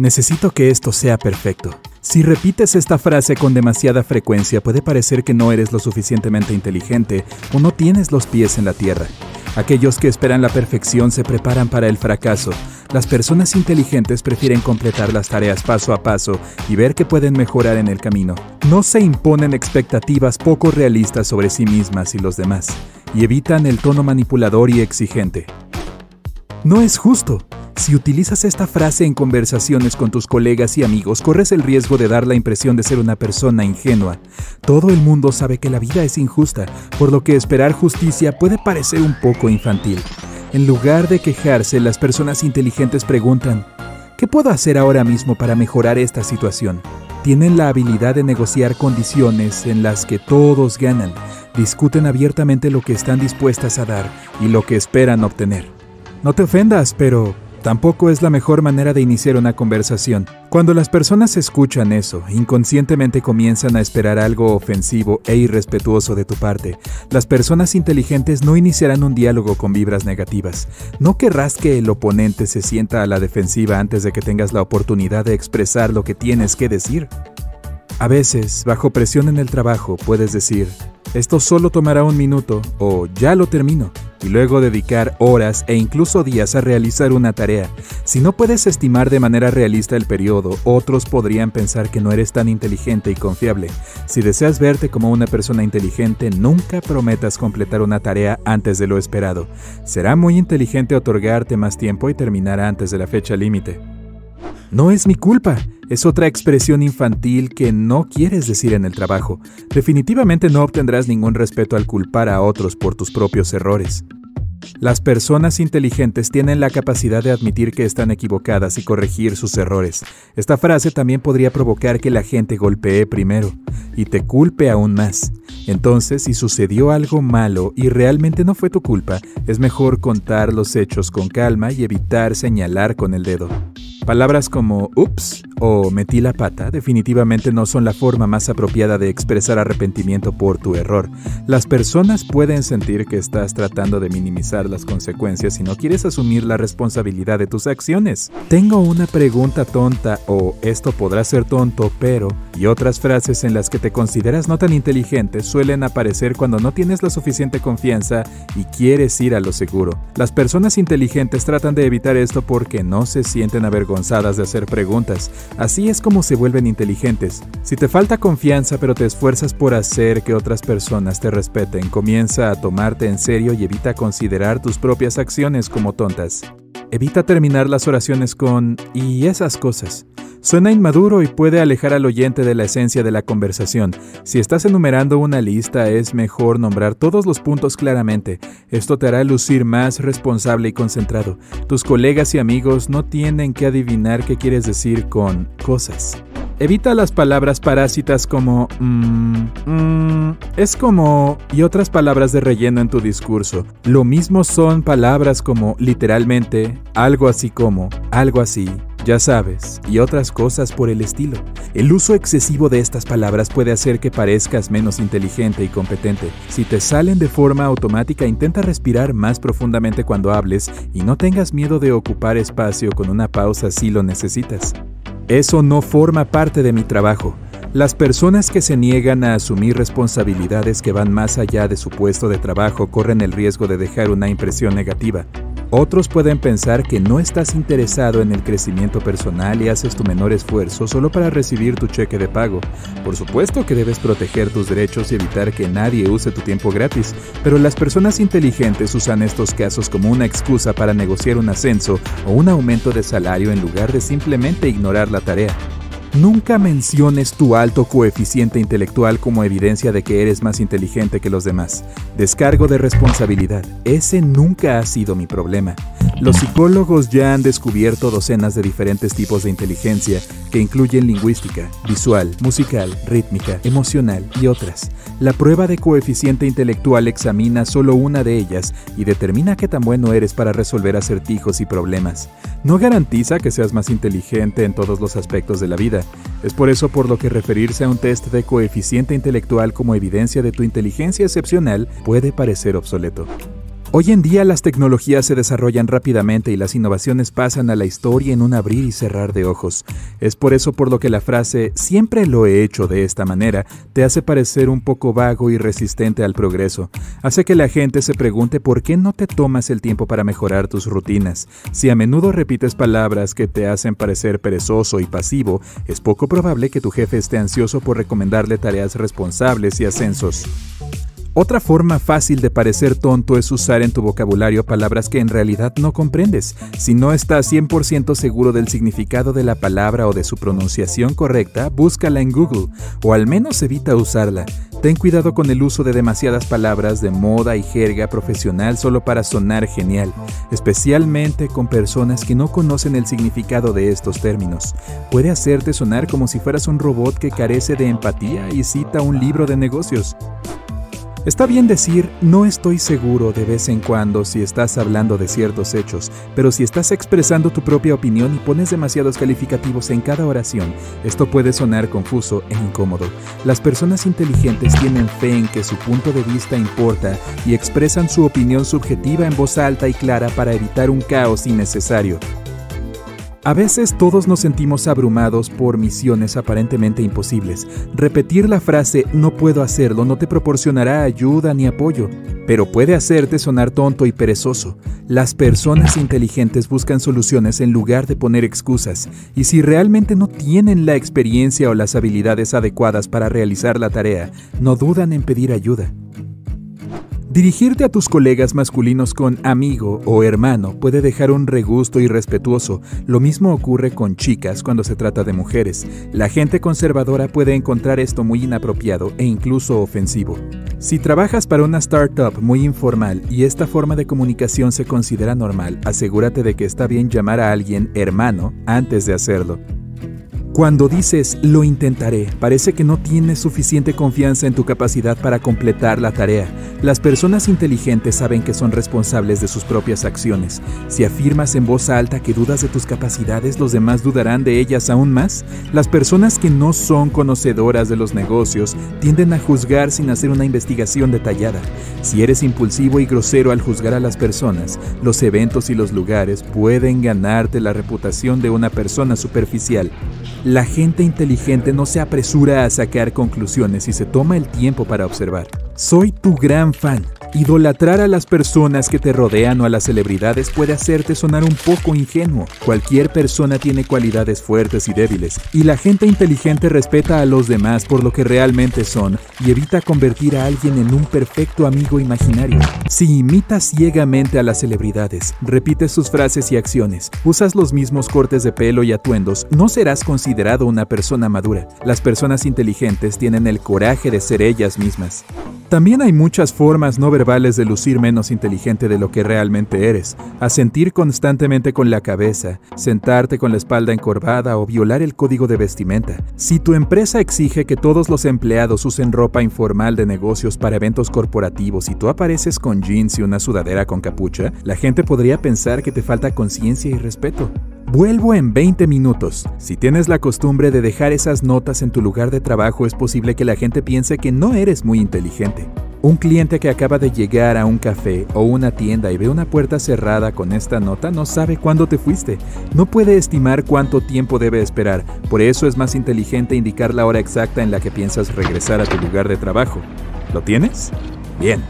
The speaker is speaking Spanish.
Necesito que esto sea perfecto. Si repites esta frase con demasiada frecuencia puede parecer que no eres lo suficientemente inteligente o no tienes los pies en la tierra. Aquellos que esperan la perfección se preparan para el fracaso. Las personas inteligentes prefieren completar las tareas paso a paso y ver que pueden mejorar en el camino. No se imponen expectativas poco realistas sobre sí mismas y los demás, y evitan el tono manipulador y exigente. No es justo. Si utilizas esta frase en conversaciones con tus colegas y amigos, corres el riesgo de dar la impresión de ser una persona ingenua. Todo el mundo sabe que la vida es injusta, por lo que esperar justicia puede parecer un poco infantil. En lugar de quejarse, las personas inteligentes preguntan, ¿qué puedo hacer ahora mismo para mejorar esta situación? Tienen la habilidad de negociar condiciones en las que todos ganan, discuten abiertamente lo que están dispuestas a dar y lo que esperan obtener. No te ofendas, pero Tampoco es la mejor manera de iniciar una conversación. Cuando las personas escuchan eso, inconscientemente comienzan a esperar algo ofensivo e irrespetuoso de tu parte. Las personas inteligentes no iniciarán un diálogo con vibras negativas. No querrás que el oponente se sienta a la defensiva antes de que tengas la oportunidad de expresar lo que tienes que decir. A veces, bajo presión en el trabajo, puedes decir, esto solo tomará un minuto o ya lo termino y luego dedicar horas e incluso días a realizar una tarea. Si no puedes estimar de manera realista el periodo, otros podrían pensar que no eres tan inteligente y confiable. Si deseas verte como una persona inteligente, nunca prometas completar una tarea antes de lo esperado. Será muy inteligente otorgarte más tiempo y terminar antes de la fecha límite. No es mi culpa. Es otra expresión infantil que no quieres decir en el trabajo. Definitivamente no obtendrás ningún respeto al culpar a otros por tus propios errores. Las personas inteligentes tienen la capacidad de admitir que están equivocadas y corregir sus errores. Esta frase también podría provocar que la gente golpee primero y te culpe aún más. Entonces, si sucedió algo malo y realmente no fue tu culpa, es mejor contar los hechos con calma y evitar señalar con el dedo. Palabras como ups o metí la pata definitivamente no son la forma más apropiada de expresar arrepentimiento por tu error. Las personas pueden sentir que estás tratando de minimizar las consecuencias y no quieres asumir la responsabilidad de tus acciones. Tengo una pregunta tonta o esto podrá ser tonto, pero y otras frases en las que te consideras no tan inteligente suelen aparecer cuando no tienes la suficiente confianza y quieres ir a lo seguro. Las personas inteligentes tratan de evitar esto porque no se sienten avergonzadas de hacer preguntas Así es como se vuelven inteligentes. Si te falta confianza pero te esfuerzas por hacer que otras personas te respeten, comienza a tomarte en serio y evita considerar tus propias acciones como tontas. Evita terminar las oraciones con y esas cosas. Suena inmaduro y puede alejar al oyente de la esencia de la conversación. Si estás enumerando una lista, es mejor nombrar todos los puntos claramente. Esto te hará lucir más responsable y concentrado. Tus colegas y amigos no tienen que adivinar qué quieres decir con cosas. Evita las palabras parásitas como mmm, mmm, es como y otras palabras de relleno en tu discurso. Lo mismo son palabras como literalmente, algo así como, algo así, ya sabes, y otras cosas por el estilo. El uso excesivo de estas palabras puede hacer que parezcas menos inteligente y competente. Si te salen de forma automática, intenta respirar más profundamente cuando hables y no tengas miedo de ocupar espacio con una pausa si lo necesitas. Eso no forma parte de mi trabajo. Las personas que se niegan a asumir responsabilidades que van más allá de su puesto de trabajo corren el riesgo de dejar una impresión negativa. Otros pueden pensar que no estás interesado en el crecimiento personal y haces tu menor esfuerzo solo para recibir tu cheque de pago. Por supuesto que debes proteger tus derechos y evitar que nadie use tu tiempo gratis, pero las personas inteligentes usan estos casos como una excusa para negociar un ascenso o un aumento de salario en lugar de simplemente ignorar la tarea. Nunca menciones tu alto coeficiente intelectual como evidencia de que eres más inteligente que los demás. Descargo de responsabilidad. Ese nunca ha sido mi problema. Los psicólogos ya han descubierto docenas de diferentes tipos de inteligencia que incluyen lingüística, visual, musical, rítmica, emocional y otras. La prueba de coeficiente intelectual examina solo una de ellas y determina qué tan bueno eres para resolver acertijos y problemas. No garantiza que seas más inteligente en todos los aspectos de la vida. Es por eso por lo que referirse a un test de coeficiente intelectual como evidencia de tu inteligencia excepcional puede parecer obsoleto. Hoy en día las tecnologías se desarrollan rápidamente y las innovaciones pasan a la historia en un abrir y cerrar de ojos. Es por eso por lo que la frase siempre lo he hecho de esta manera te hace parecer un poco vago y resistente al progreso. Hace que la gente se pregunte por qué no te tomas el tiempo para mejorar tus rutinas. Si a menudo repites palabras que te hacen parecer perezoso y pasivo, es poco probable que tu jefe esté ansioso por recomendarle tareas responsables y ascensos. Otra forma fácil de parecer tonto es usar en tu vocabulario palabras que en realidad no comprendes. Si no estás 100% seguro del significado de la palabra o de su pronunciación correcta, búscala en Google o al menos evita usarla. Ten cuidado con el uso de demasiadas palabras de moda y jerga profesional solo para sonar genial, especialmente con personas que no conocen el significado de estos términos. Puede hacerte sonar como si fueras un robot que carece de empatía y cita un libro de negocios. Está bien decir no estoy seguro de vez en cuando si estás hablando de ciertos hechos, pero si estás expresando tu propia opinión y pones demasiados calificativos en cada oración, esto puede sonar confuso e incómodo. Las personas inteligentes tienen fe en que su punto de vista importa y expresan su opinión subjetiva en voz alta y clara para evitar un caos innecesario. A veces todos nos sentimos abrumados por misiones aparentemente imposibles. Repetir la frase no puedo hacerlo no te proporcionará ayuda ni apoyo, pero puede hacerte sonar tonto y perezoso. Las personas inteligentes buscan soluciones en lugar de poner excusas, y si realmente no tienen la experiencia o las habilidades adecuadas para realizar la tarea, no dudan en pedir ayuda. Dirigirte a tus colegas masculinos con amigo o hermano puede dejar un regusto irrespetuoso. Lo mismo ocurre con chicas cuando se trata de mujeres. La gente conservadora puede encontrar esto muy inapropiado e incluso ofensivo. Si trabajas para una startup muy informal y esta forma de comunicación se considera normal, asegúrate de que está bien llamar a alguien hermano antes de hacerlo. Cuando dices lo intentaré, parece que no tienes suficiente confianza en tu capacidad para completar la tarea. Las personas inteligentes saben que son responsables de sus propias acciones. Si afirmas en voz alta que dudas de tus capacidades, los demás dudarán de ellas aún más. Las personas que no son conocedoras de los negocios tienden a juzgar sin hacer una investigación detallada. Si eres impulsivo y grosero al juzgar a las personas, los eventos y los lugares pueden ganarte la reputación de una persona superficial. La gente inteligente no se apresura a sacar conclusiones y se toma el tiempo para observar. Soy tu gran fan. Idolatrar a las personas que te rodean o a las celebridades puede hacerte sonar un poco ingenuo. Cualquier persona tiene cualidades fuertes y débiles, y la gente inteligente respeta a los demás por lo que realmente son y evita convertir a alguien en un perfecto amigo imaginario. Si imitas ciegamente a las celebridades, repites sus frases y acciones, usas los mismos cortes de pelo y atuendos, no serás considerado una persona madura. Las personas inteligentes tienen el coraje de ser ellas mismas. También hay muchas formas no verbales de lucir menos inteligente de lo que realmente eres. Asentir constantemente con la cabeza, sentarte con la espalda encorvada o violar el código de vestimenta. Si tu empresa exige que todos los empleados usen ropa informal de negocios para eventos corporativos y tú apareces con jeans y una sudadera con capucha, la gente podría pensar que te falta conciencia y respeto. Vuelvo en 20 minutos. Si tienes la costumbre de dejar esas notas en tu lugar de trabajo, es posible que la gente piense que no eres muy inteligente. Un cliente que acaba de llegar a un café o una tienda y ve una puerta cerrada con esta nota no sabe cuándo te fuiste. No puede estimar cuánto tiempo debe esperar. Por eso es más inteligente indicar la hora exacta en la que piensas regresar a tu lugar de trabajo. ¿Lo tienes? Bien.